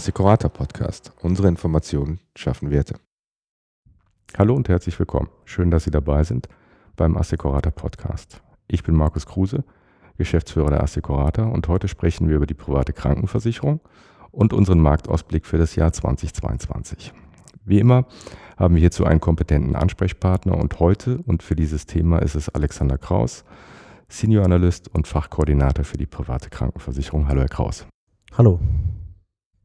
Assecurata Podcast. Unsere Informationen schaffen Werte. Hallo und herzlich willkommen. Schön, dass Sie dabei sind beim Assecurata Podcast. Ich bin Markus Kruse, Geschäftsführer der Assecurata und heute sprechen wir über die private Krankenversicherung und unseren Marktausblick für das Jahr 2022. Wie immer haben wir hierzu einen kompetenten Ansprechpartner und heute und für dieses Thema ist es Alexander Kraus, Senior Analyst und Fachkoordinator für die private Krankenversicherung. Hallo, Herr Kraus. Hallo.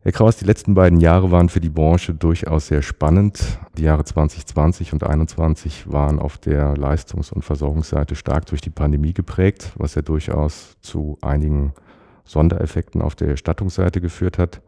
Herr Kraus, die letzten beiden Jahre waren für die Branche durchaus sehr spannend. Die Jahre 2020 und 2021 waren auf der Leistungs- und Versorgungsseite stark durch die Pandemie geprägt, was ja durchaus zu einigen Sondereffekten auf der Erstattungsseite geführt hat.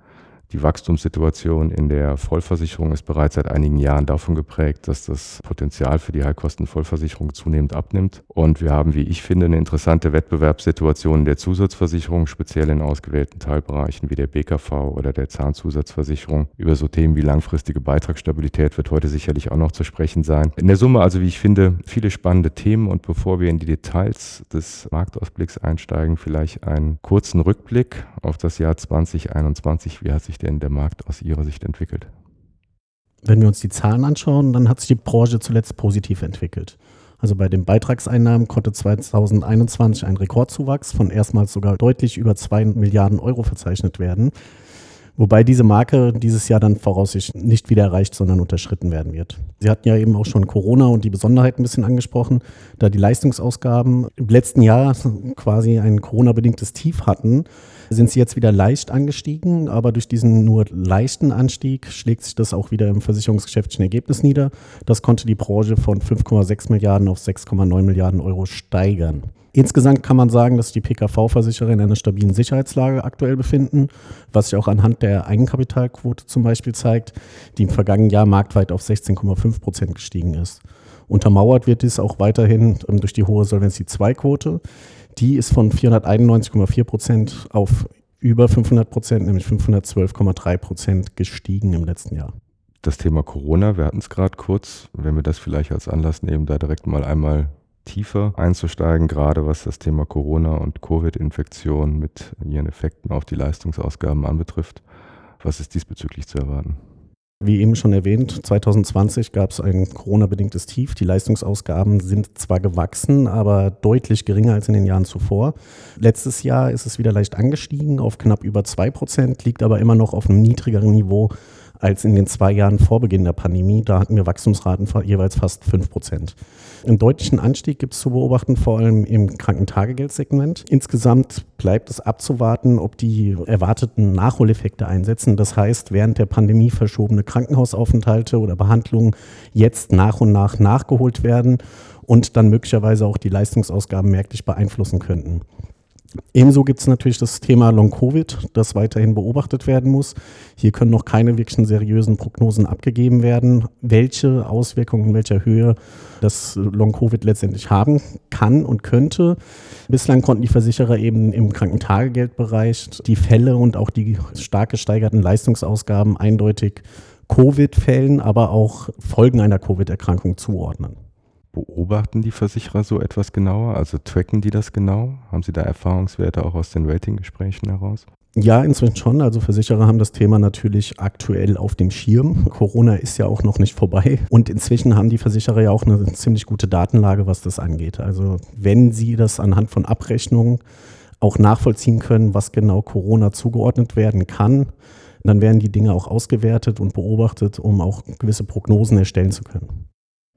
Die Wachstumssituation in der Vollversicherung ist bereits seit einigen Jahren davon geprägt, dass das Potenzial für die Heilkostenvollversicherung zunehmend abnimmt. Und wir haben, wie ich finde, eine interessante Wettbewerbssituation in der Zusatzversicherung, speziell in ausgewählten Teilbereichen wie der BKV oder der Zahnzusatzversicherung. Über so Themen wie langfristige Beitragsstabilität wird heute sicherlich auch noch zu sprechen sein. In der Summe also, wie ich finde, viele spannende Themen. Und bevor wir in die Details des Marktausblicks einsteigen, vielleicht einen kurzen Rückblick auf das Jahr 2021. Wie hat sich sich denn der Markt aus Ihrer Sicht entwickelt? Wenn wir uns die Zahlen anschauen, dann hat sich die Branche zuletzt positiv entwickelt. Also bei den Beitragseinnahmen konnte 2021 ein Rekordzuwachs von erstmals sogar deutlich über 2 Milliarden Euro verzeichnet werden. Wobei diese Marke dieses Jahr dann voraussichtlich nicht wieder erreicht, sondern unterschritten werden wird. Sie hatten ja eben auch schon Corona und die Besonderheiten ein bisschen angesprochen, da die Leistungsausgaben im letzten Jahr quasi ein Corona-bedingtes Tief hatten sind sie jetzt wieder leicht angestiegen, aber durch diesen nur leichten Anstieg schlägt sich das auch wieder im versicherungsgeschäftlichen Ergebnis nieder. Das konnte die Branche von 5,6 Milliarden auf 6,9 Milliarden Euro steigern. Insgesamt kann man sagen, dass die PKV-Versicherer in einer stabilen Sicherheitslage aktuell befinden, was sich auch anhand der Eigenkapitalquote zum Beispiel zeigt, die im vergangenen Jahr marktweit auf 16,5 Prozent gestiegen ist. Untermauert wird dies auch weiterhin ähm, durch die hohe Solvency-2-Quote, die ist von 491,4 Prozent auf über 500 Prozent, nämlich 512,3 Prozent gestiegen im letzten Jahr. Das Thema Corona, wir hatten es gerade kurz, wenn wir das vielleicht als Anlass nehmen, da direkt mal einmal tiefer einzusteigen, gerade was das Thema Corona und Covid-Infektion mit ihren Effekten auf die Leistungsausgaben anbetrifft. Was ist diesbezüglich zu erwarten? Wie eben schon erwähnt, 2020 gab es ein Corona-bedingtes Tief. Die Leistungsausgaben sind zwar gewachsen, aber deutlich geringer als in den Jahren zuvor. Letztes Jahr ist es wieder leicht angestiegen auf knapp über 2 Prozent, liegt aber immer noch auf einem niedrigeren Niveau als in den zwei Jahren vor Beginn der Pandemie. Da hatten wir Wachstumsraten von jeweils fast 5 Prozent. Einen deutlichen Anstieg gibt es zu beobachten, vor allem im Krankentagegeldsegment. Insgesamt bleibt es abzuwarten, ob die erwarteten Nachholeffekte einsetzen. Das heißt, während der Pandemie verschobene Krankenhausaufenthalte oder Behandlungen jetzt nach und nach nachgeholt werden und dann möglicherweise auch die Leistungsausgaben merklich beeinflussen könnten. Ebenso gibt es natürlich das Thema Long-Covid, das weiterhin beobachtet werden muss. Hier können noch keine wirklichen seriösen Prognosen abgegeben werden, welche Auswirkungen in welcher Höhe das Long-Covid letztendlich haben kann und könnte. Bislang konnten die Versicherer eben im Krankentagegeldbereich die Fälle und auch die stark gesteigerten Leistungsausgaben eindeutig Covid-Fällen, aber auch Folgen einer Covid-Erkrankung zuordnen. Beobachten die Versicherer so etwas genauer? Also tracken die das genau? Haben Sie da Erfahrungswerte auch aus den Ratinggesprächen heraus? Ja, inzwischen schon. Also Versicherer haben das Thema natürlich aktuell auf dem Schirm. Corona ist ja auch noch nicht vorbei. Und inzwischen haben die Versicherer ja auch eine ziemlich gute Datenlage, was das angeht. Also wenn sie das anhand von Abrechnungen auch nachvollziehen können, was genau Corona zugeordnet werden kann, dann werden die Dinge auch ausgewertet und beobachtet, um auch gewisse Prognosen erstellen zu können.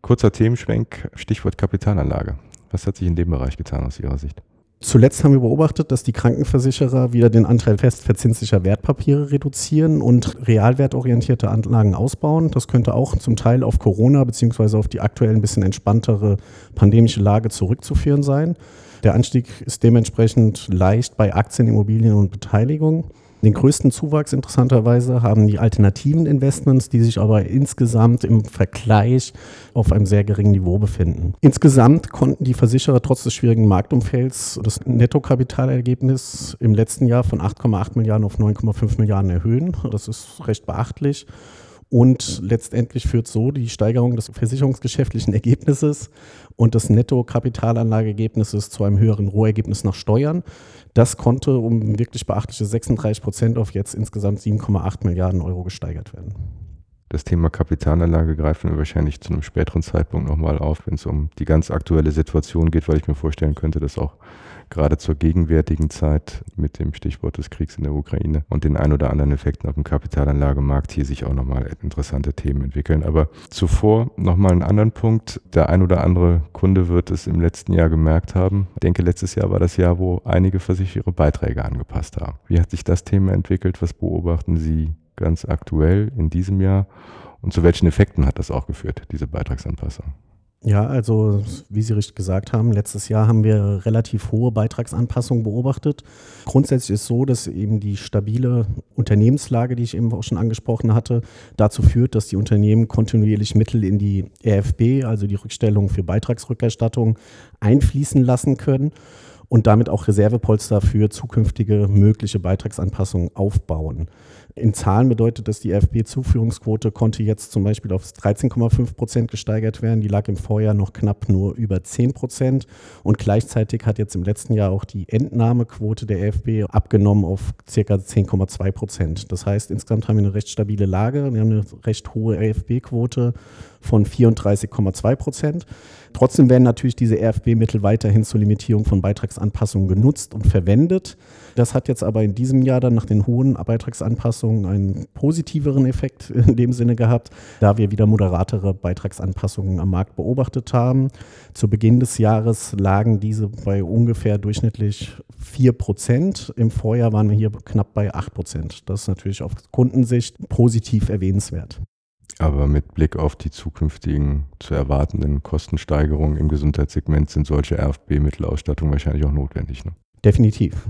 Kurzer Themenschwenk, Stichwort Kapitalanlage. Was hat sich in dem Bereich getan aus Ihrer Sicht? Zuletzt haben wir beobachtet, dass die Krankenversicherer wieder den Anteil festverzinslicher Wertpapiere reduzieren und realwertorientierte Anlagen ausbauen. Das könnte auch zum Teil auf Corona bzw. auf die aktuell ein bisschen entspanntere pandemische Lage zurückzuführen sein. Der Anstieg ist dementsprechend leicht bei Aktien, Immobilien und Beteiligungen. Den größten Zuwachs interessanterweise haben die alternativen Investments, die sich aber insgesamt im Vergleich auf einem sehr geringen Niveau befinden. Insgesamt konnten die Versicherer trotz des schwierigen Marktumfelds das Nettokapitalergebnis im letzten Jahr von 8,8 Milliarden auf 9,5 Milliarden erhöhen. Das ist recht beachtlich. Und letztendlich führt so die Steigerung des versicherungsgeschäftlichen Ergebnisses und des Netto-Kapitalanlageergebnisses zu einem höheren Rohergebnis nach Steuern. Das konnte um wirklich beachtliche 36 Prozent auf jetzt insgesamt 7,8 Milliarden Euro gesteigert werden. Das Thema Kapitalanlage greifen wir wahrscheinlich zu einem späteren Zeitpunkt nochmal auf, wenn es um die ganz aktuelle Situation geht, weil ich mir vorstellen könnte, dass auch gerade zur gegenwärtigen Zeit mit dem Stichwort des Kriegs in der Ukraine und den ein oder anderen Effekten auf dem Kapitalanlagemarkt hier sich auch nochmal interessante Themen entwickeln. Aber zuvor nochmal einen anderen Punkt. Der ein oder andere Kunde wird es im letzten Jahr gemerkt haben. Ich denke, letztes Jahr war das Jahr, wo einige Versicherer ihre Beiträge angepasst haben. Wie hat sich das Thema entwickelt? Was beobachten Sie ganz aktuell in diesem Jahr? Und zu welchen Effekten hat das auch geführt, diese Beitragsanpassung? Ja, also wie Sie richtig gesagt haben, letztes Jahr haben wir relativ hohe Beitragsanpassungen beobachtet. Grundsätzlich ist es so, dass eben die stabile Unternehmenslage, die ich eben auch schon angesprochen hatte, dazu führt, dass die Unternehmen kontinuierlich Mittel in die RFB, also die Rückstellung für Beitragsrückerstattung, einfließen lassen können und damit auch Reservepolster für zukünftige mögliche Beitragsanpassungen aufbauen. In Zahlen bedeutet das, die FB-Zuführungsquote konnte jetzt zum Beispiel auf 13,5 Prozent gesteigert werden. Die lag im Vorjahr noch knapp nur über 10 Prozent. Und gleichzeitig hat jetzt im letzten Jahr auch die Entnahmequote der FB abgenommen auf ca. 10,2 Prozent. Das heißt, insgesamt haben wir eine recht stabile Lage. Wir haben eine recht hohe RFB-Quote von 34,2 Prozent. Trotzdem werden natürlich diese RFB-Mittel weiterhin zur Limitierung von Beitragsanpassungen genutzt und verwendet. Das hat jetzt aber in diesem Jahr dann nach den hohen Beitragsanpassungen einen positiveren Effekt in dem Sinne gehabt, da wir wieder moderatere Beitragsanpassungen am Markt beobachtet haben. Zu Beginn des Jahres lagen diese bei ungefähr durchschnittlich 4 Prozent. Im Vorjahr waren wir hier knapp bei 8 Prozent. Das ist natürlich auf Kundensicht positiv erwähnenswert. Aber mit Blick auf die zukünftigen zu erwartenden Kostensteigerungen im Gesundheitssegment sind solche RFB-Mittelausstattungen wahrscheinlich auch notwendig. Ne? Definitiv.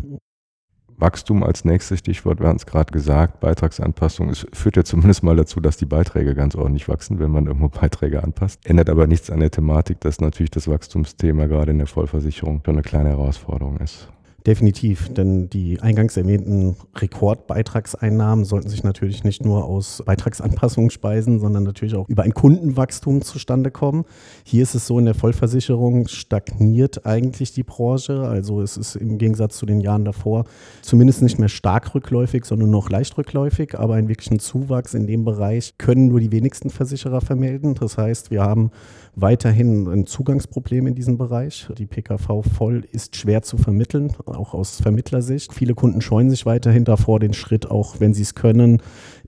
Wachstum als nächstes Stichwort, wir haben es gerade gesagt, Beitragsanpassung. Es führt ja zumindest mal dazu, dass die Beiträge ganz ordentlich wachsen, wenn man irgendwo Beiträge anpasst. Ändert aber nichts an der Thematik, dass natürlich das Wachstumsthema gerade in der Vollversicherung schon eine kleine Herausforderung ist. Definitiv, denn die eingangs erwähnten Rekordbeitragseinnahmen sollten sich natürlich nicht nur aus Beitragsanpassungen speisen, sondern natürlich auch über ein Kundenwachstum zustande kommen. Hier ist es so, in der Vollversicherung stagniert eigentlich die Branche. Also es ist im Gegensatz zu den Jahren davor zumindest nicht mehr stark rückläufig, sondern noch leicht rückläufig. Aber einen wirklichen Zuwachs in dem Bereich können nur die wenigsten Versicherer vermelden. Das heißt, wir haben weiterhin ein Zugangsproblem in diesem Bereich. Die PKV voll ist schwer zu vermitteln, auch aus Vermittlersicht. Viele Kunden scheuen sich weiterhin davor, den Schritt, auch wenn sie es können,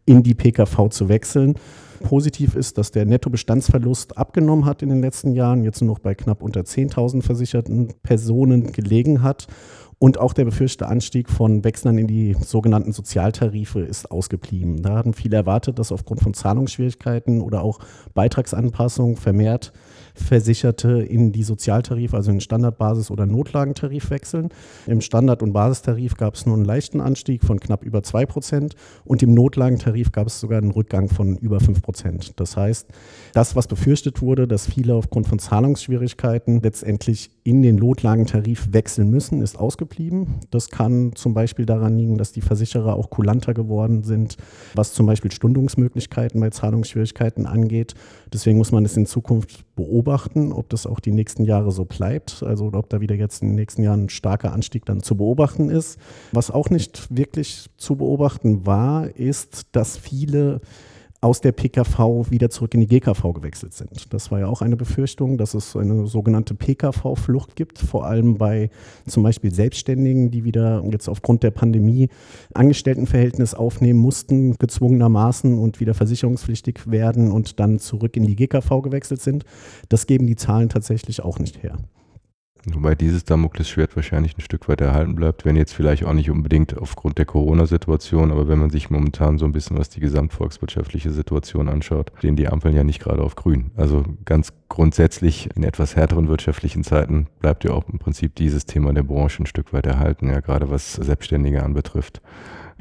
in die PKV zu wechseln. Positiv ist, dass der Nettobestandsverlust abgenommen hat in den letzten Jahren, jetzt nur noch bei knapp unter 10.000 versicherten Personen gelegen hat und auch der befürchtete Anstieg von Wechseln in die sogenannten Sozialtarife ist ausgeblieben. Da hatten viele erwartet, dass aufgrund von Zahlungsschwierigkeiten oder auch Beitragsanpassungen vermehrt Versicherte in die Sozialtarif, also in Standardbasis- oder Notlagentarif wechseln. Im Standard- und Basistarif gab es nur einen leichten Anstieg von knapp über 2 Prozent und im Notlagentarif gab es sogar einen Rückgang von über 5 Prozent. Das heißt, das, was befürchtet wurde, dass viele aufgrund von Zahlungsschwierigkeiten letztendlich in den Notlagentarif wechseln müssen, ist ausgeblieben. Das kann zum Beispiel daran liegen, dass die Versicherer auch kulanter geworden sind, was zum Beispiel Stundungsmöglichkeiten bei Zahlungsschwierigkeiten angeht. Deswegen muss man es in Zukunft beobachten, ob das auch die nächsten Jahre so bleibt, also ob da wieder jetzt in den nächsten Jahren ein starker Anstieg dann zu beobachten ist. Was auch nicht wirklich zu beobachten war, ist, dass viele aus der PKV wieder zurück in die GKV gewechselt sind. Das war ja auch eine Befürchtung, dass es eine sogenannte PKV-Flucht gibt, vor allem bei zum Beispiel Selbstständigen, die wieder jetzt aufgrund der Pandemie Angestelltenverhältnis aufnehmen mussten, gezwungenermaßen und wieder versicherungspflichtig werden und dann zurück in die GKV gewechselt sind. Das geben die Zahlen tatsächlich auch nicht her. Wobei dieses Damoklesschwert wahrscheinlich ein Stück weit erhalten bleibt, wenn jetzt vielleicht auch nicht unbedingt aufgrund der Corona-Situation, aber wenn man sich momentan so ein bisschen was die gesamtvolkswirtschaftliche Situation anschaut, stehen die Ampeln ja nicht gerade auf grün. Also ganz grundsätzlich in etwas härteren wirtschaftlichen Zeiten bleibt ja auch im Prinzip dieses Thema der Branche ein Stück weit erhalten, ja, gerade was Selbstständige anbetrifft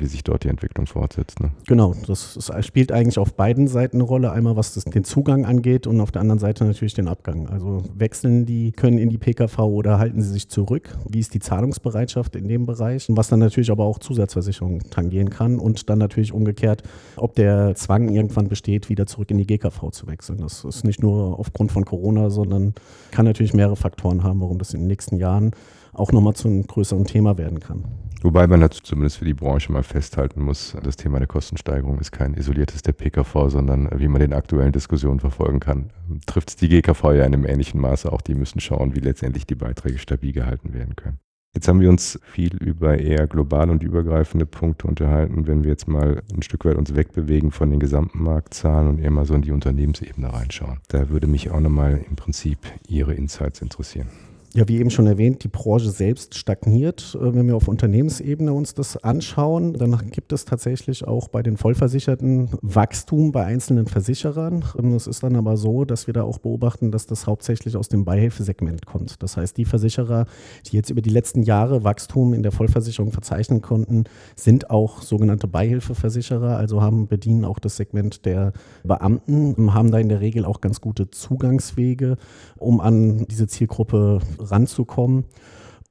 wie sich dort die Entwicklung fortsetzt. Ne? Genau, das, spielt eigentlich auf beiden Seiten eine Rolle. Einmal was das, den Zugang angeht und auf der anderen Seite natürlich den Abgang. Also wechseln die, können in die PKV oder halten sie sich zurück? Wie ist die Zahlungsbereitschaft in dem Bereich? Was dann natürlich aber auch Zusatzversicherungen tangieren kann und dann natürlich umgekehrt, ob der Zwang irgendwann besteht, wieder zurück in die GKV zu wechseln. Das ist nicht nur aufgrund von Corona, sondern kann natürlich mehrere Faktoren haben, warum das in den nächsten Jahren auch nochmal zu einem größeren Thema werden kann. Wobei man dazu zumindest für die Branche mal festhalten muss, das Thema der Kostensteigerung ist kein isoliertes der PKV, sondern wie man den aktuellen Diskussionen verfolgen kann, trifft es die GKV ja in einem ähnlichen Maße. Auch die müssen schauen, wie letztendlich die Beiträge stabil gehalten werden können. Jetzt haben wir uns viel über eher global und übergreifende Punkte unterhalten. Wenn wir jetzt mal ein Stück weit uns wegbewegen von den gesamten Marktzahlen und eher mal so in die Unternehmensebene reinschauen, da würde mich auch nochmal im Prinzip Ihre Insights interessieren. Ja, wie eben schon erwähnt, die Branche selbst stagniert. Äh, wenn wir auf Unternehmensebene uns das anschauen, dann gibt es tatsächlich auch bei den Vollversicherten Wachstum bei einzelnen Versicherern. Ähm, es ist dann aber so, dass wir da auch beobachten, dass das hauptsächlich aus dem Beihilfesegment kommt. Das heißt, die Versicherer, die jetzt über die letzten Jahre Wachstum in der Vollversicherung verzeichnen konnten, sind auch sogenannte Beihilfeversicherer, also haben bedienen auch das Segment der Beamten, haben da in der Regel auch ganz gute Zugangswege, um an diese Zielgruppe ranzukommen.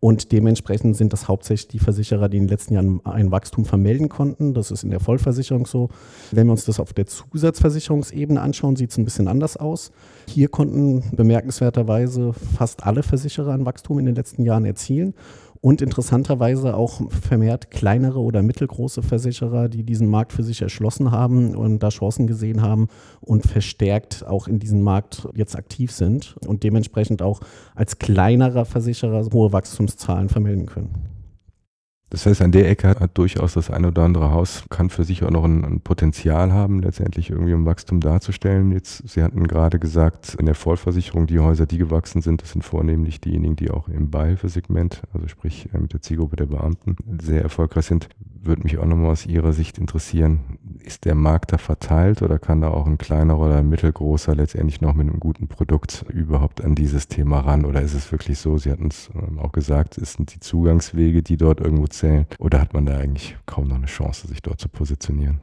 Und dementsprechend sind das hauptsächlich die Versicherer, die in den letzten Jahren ein Wachstum vermelden konnten. Das ist in der Vollversicherung so. Wenn wir uns das auf der Zusatzversicherungsebene anschauen, sieht es ein bisschen anders aus. Hier konnten bemerkenswerterweise fast alle Versicherer ein Wachstum in den letzten Jahren erzielen und interessanterweise auch vermehrt kleinere oder mittelgroße Versicherer, die diesen Markt für sich erschlossen haben und da Chancen gesehen haben und verstärkt auch in diesem Markt jetzt aktiv sind und dementsprechend auch als kleinerer Versicherer hohe Wachstumszahlen vermelden können. Das heißt, an der Ecke hat durchaus das eine oder andere Haus, kann für sich auch noch ein, ein, Potenzial haben, letztendlich irgendwie um Wachstum darzustellen. Jetzt, Sie hatten gerade gesagt, in der Vollversicherung, die Häuser, die gewachsen sind, das sind vornehmlich diejenigen, die auch im Beihilfesegment, also sprich äh, mit der Zielgruppe der Beamten, sehr erfolgreich sind. Würde mich auch nochmal aus Ihrer Sicht interessieren, ist der Markt da verteilt oder kann da auch ein kleiner oder ein mittelgroßer letztendlich noch mit einem guten Produkt überhaupt an dieses Thema ran? Oder ist es wirklich so, Sie hatten es ähm, auch gesagt, es sind die Zugangswege, die dort irgendwo zählen? Oder hat man da eigentlich kaum noch eine Chance, sich dort zu positionieren?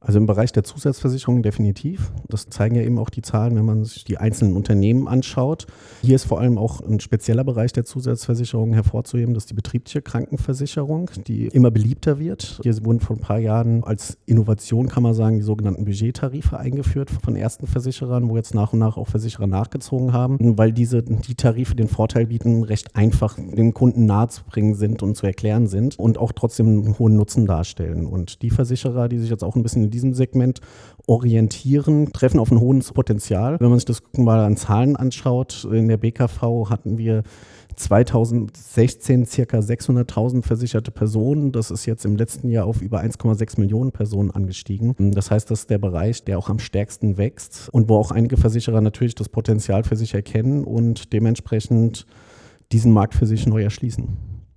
Also im Bereich der Zusatzversicherung definitiv. Das zeigen ja eben auch die Zahlen, wenn man sich die einzelnen Unternehmen anschaut. Hier ist vor allem auch ein spezieller Bereich der Zusatzversicherung hervorzuheben, das ist die betriebliche Krankenversicherung, die immer beliebter wird. Hier wurden vor ein paar Jahren als Innovation, kann man sagen, die sogenannten Budgettarife eingeführt von ersten Versicherern, wo jetzt nach und nach auch Versicherer nachgezogen haben, weil diese die Tarife den Vorteil bieten, recht einfach dem Kunden nahezubringen sind und zu erklären sind und auch trotzdem einen hohen Nutzen darstellen. Und die Versicherer, die sich jetzt auch ein bisschen in diesem Segment orientieren, treffen auf ein hohes Potenzial. Wenn man sich das mal an Zahlen anschaut, in der BKV hatten wir 2016 circa 600.000 versicherte Personen. Das ist jetzt im letzten Jahr auf über 1,6 Millionen Personen angestiegen. Das heißt, das ist der Bereich, der auch am stärksten wächst und wo auch einige Versicherer natürlich das Potenzial für sich erkennen und dementsprechend diesen Markt für sich neu erschließen.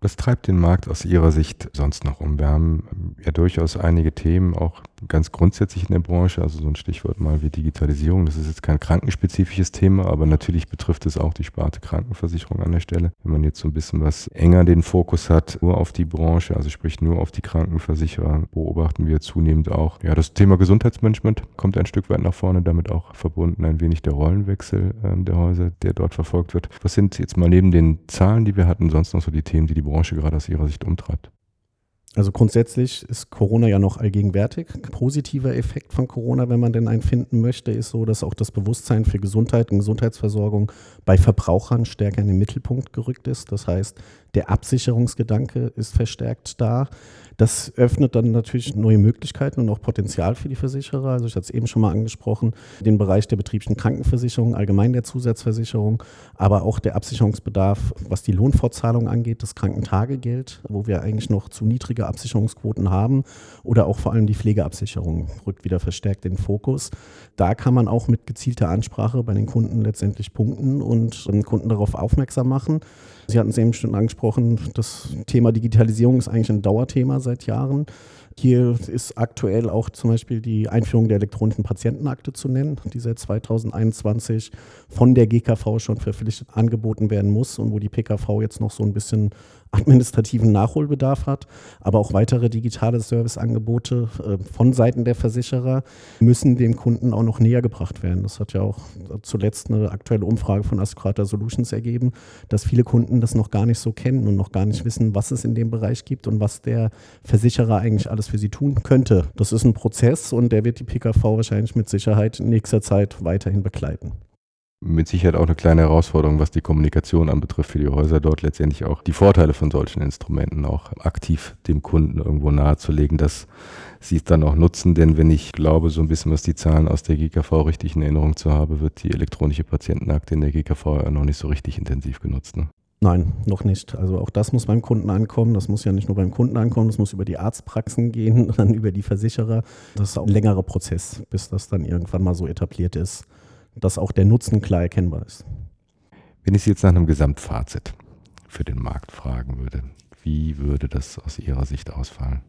Was treibt den Markt aus Ihrer Sicht sonst noch um? Wir haben ja durchaus einige Themen, auch ganz grundsätzlich in der Branche, also so ein Stichwort mal wie Digitalisierung. Das ist jetzt kein krankenspezifisches Thema, aber natürlich betrifft es auch die Sparte Krankenversicherung an der Stelle. Wenn man jetzt so ein bisschen was enger den Fokus hat, nur auf die Branche, also sprich nur auf die Krankenversicherer, beobachten wir zunehmend auch. Ja, das Thema Gesundheitsmanagement kommt ein Stück weit nach vorne, damit auch verbunden ein wenig der Rollenwechsel äh, der Häuser, der dort verfolgt wird. Was sind jetzt mal neben den Zahlen, die wir hatten, sonst noch so die Themen, die die Branche gerade aus Ihrer Sicht umtreibt? Also grundsätzlich ist Corona ja noch allgegenwärtig. Positiver Effekt von Corona, wenn man denn einen finden möchte, ist so, dass auch das Bewusstsein für Gesundheit und Gesundheitsversorgung bei Verbrauchern stärker in den Mittelpunkt gerückt ist. Das heißt, der Absicherungsgedanke ist verstärkt da. Das öffnet dann natürlich neue Möglichkeiten und auch Potenzial für die Versicherer. Also ich hatte es eben schon mal angesprochen, den Bereich der betrieblichen Krankenversicherung, allgemein der Zusatzversicherung, aber auch der Absicherungsbedarf, was die Lohnfortzahlung angeht, das Krankentagegeld, wo wir eigentlich noch zu niedrige Absicherungsquoten haben oder auch vor allem die Pflegeabsicherung rückt wieder verstärkt in den Fokus. Da kann man auch mit gezielter Ansprache bei den Kunden letztendlich punkten und den Kunden darauf aufmerksam machen. Sie hatten es eben schon angesprochen, das Thema Digitalisierung ist eigentlich ein Dauerthema seit Jahren. Hier ist aktuell auch zum Beispiel die Einführung der elektronischen Patientenakte zu nennen, die seit 2021 von der GKV schon verpflichtet angeboten werden muss und wo die PKV jetzt noch so ein bisschen administrativen Nachholbedarf hat, aber auch weitere digitale Serviceangebote äh, von Seiten der Versicherer müssen dem Kunden auch noch näher gebracht werden. Das hat ja auch zuletzt eine aktuelle Umfrage von Ascrata Solutions ergeben, dass viele Kunden das noch gar nicht so kennen und noch gar nicht wissen, was es in dem Bereich gibt und was der Versicherer eigentlich alles für sie tun könnte. Das ist ein Prozess und der wird die PKV wahrscheinlich mit Sicherheit in nächster Zeit weiterhin begleiten mit Sicherheit auch eine kleine Herausforderung, was die Kommunikation anbetrifft für die Häuser, dort letztendlich auch die Vorteile von solchen Instrumenten auch aktiv dem Kunden irgendwo nahezulegen, dass sie es dann auch nutzen. Denn wenn ich glaube, so ein bisschen, was die Zahlen aus der GKV richtig in Erinnerung zu haben, wird die elektronische Patientenakte in der GKV ja noch nicht so richtig intensiv genutzt. Ne? Nein, noch nicht. Also auch das muss beim Kunden ankommen. Das muss ja nicht nur beim Kunden ankommen, das muss über die Arztpraxen gehen, dann über die Versicherer. Das ist auch ein längerer Prozess, bis das dann irgendwann mal so etabliert ist dass auch der Nutzen klar erkennbar ist. Wenn ich Sie jetzt nach einem Gesamtfazit für den Markt fragen würde, wie würde das aus Ihrer Sicht ausfallen?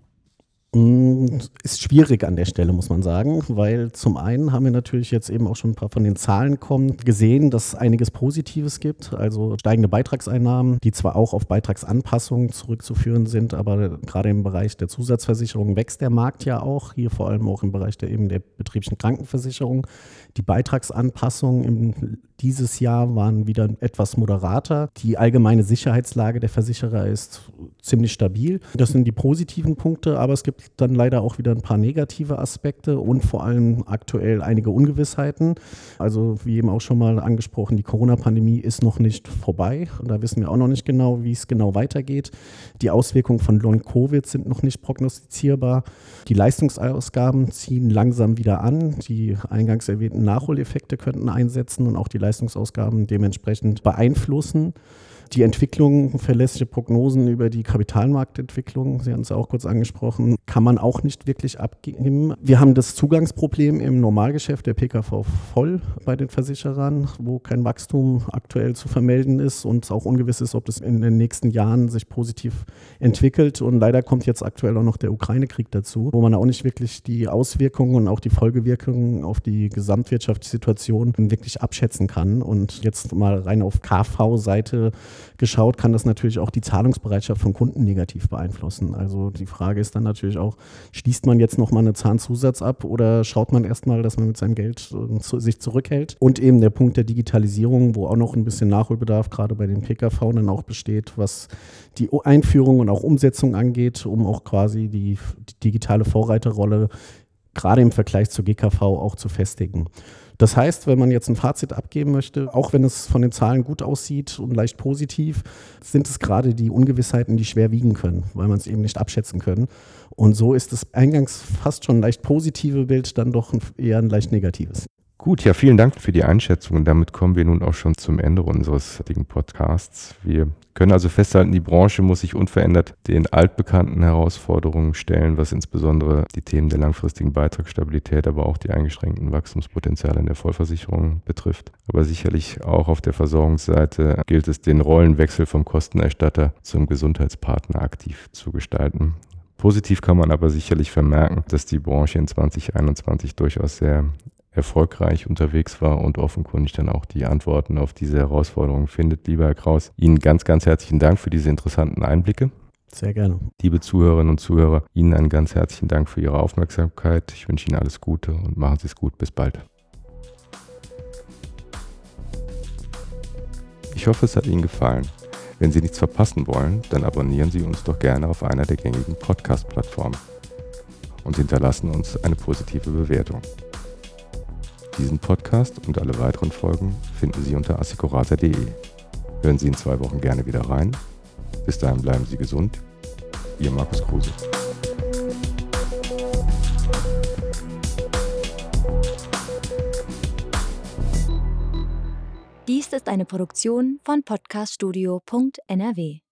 Ist schwierig an der Stelle, muss man sagen, weil zum einen haben wir natürlich jetzt eben auch schon ein paar von den Zahlen kommen, gesehen, dass es einiges Positives gibt, also steigende Beitragseinnahmen, die zwar auch auf Beitragsanpassungen zurückzuführen sind, aber gerade im Bereich der Zusatzversicherung wächst der Markt ja auch, hier vor allem auch im Bereich der eben der betrieblichen Krankenversicherung. Die Beitragsanpassungen im dieses Jahr waren wieder etwas moderater. Die allgemeine Sicherheitslage der Versicherer ist ziemlich stabil. Das sind die positiven Punkte, aber es gibt dann leider auch wieder ein paar negative Aspekte und vor allem aktuell einige Ungewissheiten. Also wie eben auch schon mal angesprochen, die Corona-Pandemie ist noch nicht vorbei und da wissen wir auch noch nicht genau, wie es genau weitergeht. Die Auswirkungen von Long-Covid sind noch nicht prognostizierbar. Die Leistungsausgaben ziehen langsam wieder an. Die eingangs erwähnten Nachholeffekte könnten einsetzen und auch die Leistungsausgaben Leistungsausgaben dementsprechend beeinflussen die Entwicklung, verlässliche Prognosen über die Kapitalmarktentwicklung, Sie haben es auch kurz angesprochen, kann man auch nicht wirklich abgeben. Wir haben das Zugangsproblem im Normalgeschäft der PKV voll bei den Versicherern, wo kein Wachstum aktuell zu vermelden ist und es auch ungewiss ist, ob das in den nächsten Jahren sich positiv entwickelt. Und leider kommt jetzt aktuell auch noch der Ukraine-Krieg dazu, wo man auch nicht wirklich die Auswirkungen und auch die Folgewirkungen auf die Gesamtwirtschaftssituation wirklich abschätzen kann. Und jetzt mal rein auf KV-Seite geschaut, kann das natürlich auch die Zahlungsbereitschaft von Kunden negativ beeinflussen. Also die Frage ist dann natürlich auch, schließt man jetzt nochmal eine Zahnzusatz ab oder schaut man erstmal, dass man mit seinem Geld äh, sich zurückhält? Und eben der Punkt der Digitalisierung, wo auch noch ein bisschen Nachholbedarf gerade bei den PKV dann auch besteht, was die Einführung und auch Umsetzung angeht, um auch quasi die, die digitale Vorreiterrolle gerade im Vergleich zur GKV auch zu festigen. Das heißt, wenn man jetzt ein Fazit abgeben möchte, auch wenn es von den Zahlen gut aussieht und leicht positiv, sind es gerade die Ungewissheiten, die schwer wiegen können, weil man es eben nicht abschätzen können. Und so ist das eingangs fast schon leicht positive Bild dann doch eher ein leicht negatives. Gut, ja, vielen Dank für die Einschätzung. Und damit kommen wir nun auch schon zum Ende unseres heutigen Podcasts. Wir können also festhalten, die Branche muss sich unverändert den altbekannten Herausforderungen stellen, was insbesondere die Themen der langfristigen Beitragsstabilität, aber auch die eingeschränkten Wachstumspotenziale in der Vollversicherung betrifft. Aber sicherlich auch auf der Versorgungsseite gilt es, den Rollenwechsel vom Kostenerstatter zum Gesundheitspartner aktiv zu gestalten. Positiv kann man aber sicherlich vermerken, dass die Branche in 2021 durchaus sehr erfolgreich unterwegs war und offenkundig dann auch die Antworten auf diese Herausforderungen findet. Lieber Herr Kraus, Ihnen ganz, ganz herzlichen Dank für diese interessanten Einblicke. Sehr gerne. Liebe Zuhörerinnen und Zuhörer, Ihnen einen ganz herzlichen Dank für Ihre Aufmerksamkeit. Ich wünsche Ihnen alles Gute und machen Sie es gut. Bis bald. Ich hoffe, es hat Ihnen gefallen. Wenn Sie nichts verpassen wollen, dann abonnieren Sie uns doch gerne auf einer der gängigen Podcast-Plattformen und hinterlassen uns eine positive Bewertung. Diesen Podcast und alle weiteren Folgen finden Sie unter assicurata.de. Hören Sie in zwei Wochen gerne wieder rein. Bis dahin bleiben Sie gesund. Ihr Markus Kruse. Dies ist eine Produktion von podcaststudio.nrw.